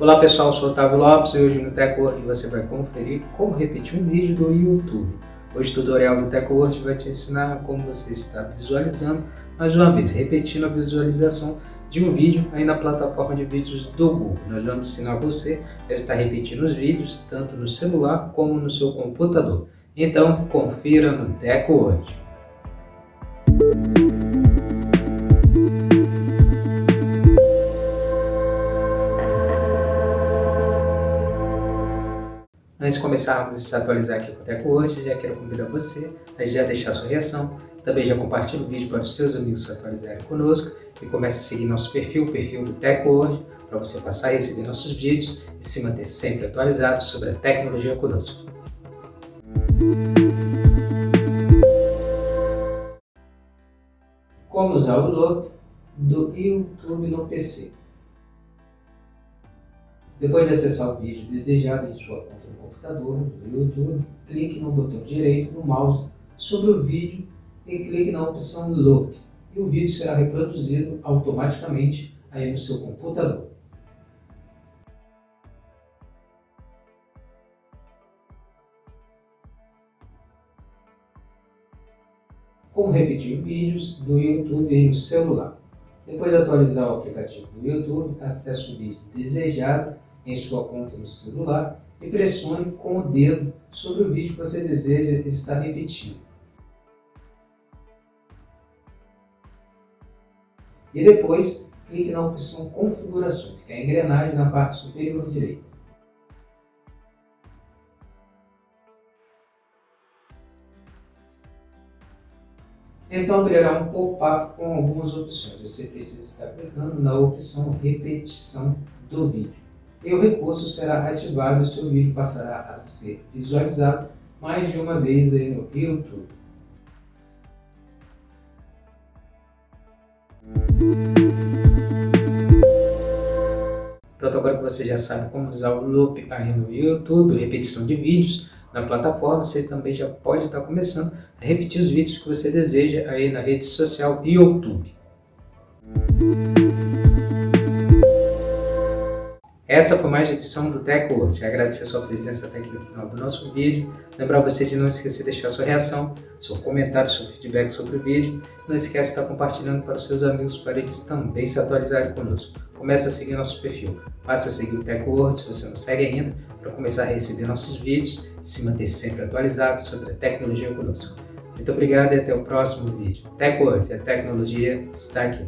Olá pessoal, sou Otávio Lopes e hoje no TechWord você vai conferir como repetir um vídeo do YouTube. Hoje o tutorial do TechWord vai te ensinar como você está visualizando, mais uma vez, repetindo a visualização de um vídeo aí na plataforma de vídeos do Google. Nós vamos ensinar você a estar repetindo os vídeos tanto no celular como no seu computador. Então confira no TechWord. Antes de começarmos a atualizar aqui o Teco hoje, já quero convidar você a já deixar sua reação, também já compartilhe o vídeo para os seus amigos se atualizarem conosco e comece a seguir nosso perfil, o perfil do Teco hoje, para você passar a receber nossos vídeos e se manter sempre atualizado sobre a tecnologia conosco. Como usar o logo do YouTube no PC. Depois de acessar o vídeo desejado em sua conta no computador do YouTube, clique no botão direito do mouse sobre o vídeo e clique na opção Loop e o vídeo será reproduzido automaticamente aí no seu computador. Como repetir vídeos do YouTube no celular. Depois de atualizar o aplicativo do YouTube, acesse o vídeo desejado em sua conta no celular e pressione com o dedo sobre o vídeo que você deseja estar repetindo. E depois, clique na opção Configurações, que é a engrenagem na parte superior direita. Então abrirá um pop-up com algumas opções. Você precisa estar clicando na opção Repetição do vídeo e o recurso será ativado e seu vídeo passará a ser visualizado mais de uma vez aí no YouTube. Pronto, agora que você já sabe como usar o loop aí no YouTube, repetição de vídeos na plataforma, você também já pode estar começando a repetir os vídeos que você deseja aí na rede social YouTube. Essa foi mais a edição do TechWord. Agradecer a sua presença até aqui no final do nosso vídeo. Lembrar você de não esquecer de deixar sua reação, seu comentário, seu feedback sobre o vídeo. Não esqueça de estar compartilhando para os seus amigos para eles também se atualizarem conosco. Comece a seguir nosso perfil. Passe a seguir o TechWord se você não segue ainda, para começar a receber nossos vídeos e se manter sempre atualizado sobre a tecnologia conosco. Muito obrigado e até o próximo vídeo. TechWord, a tecnologia está aqui.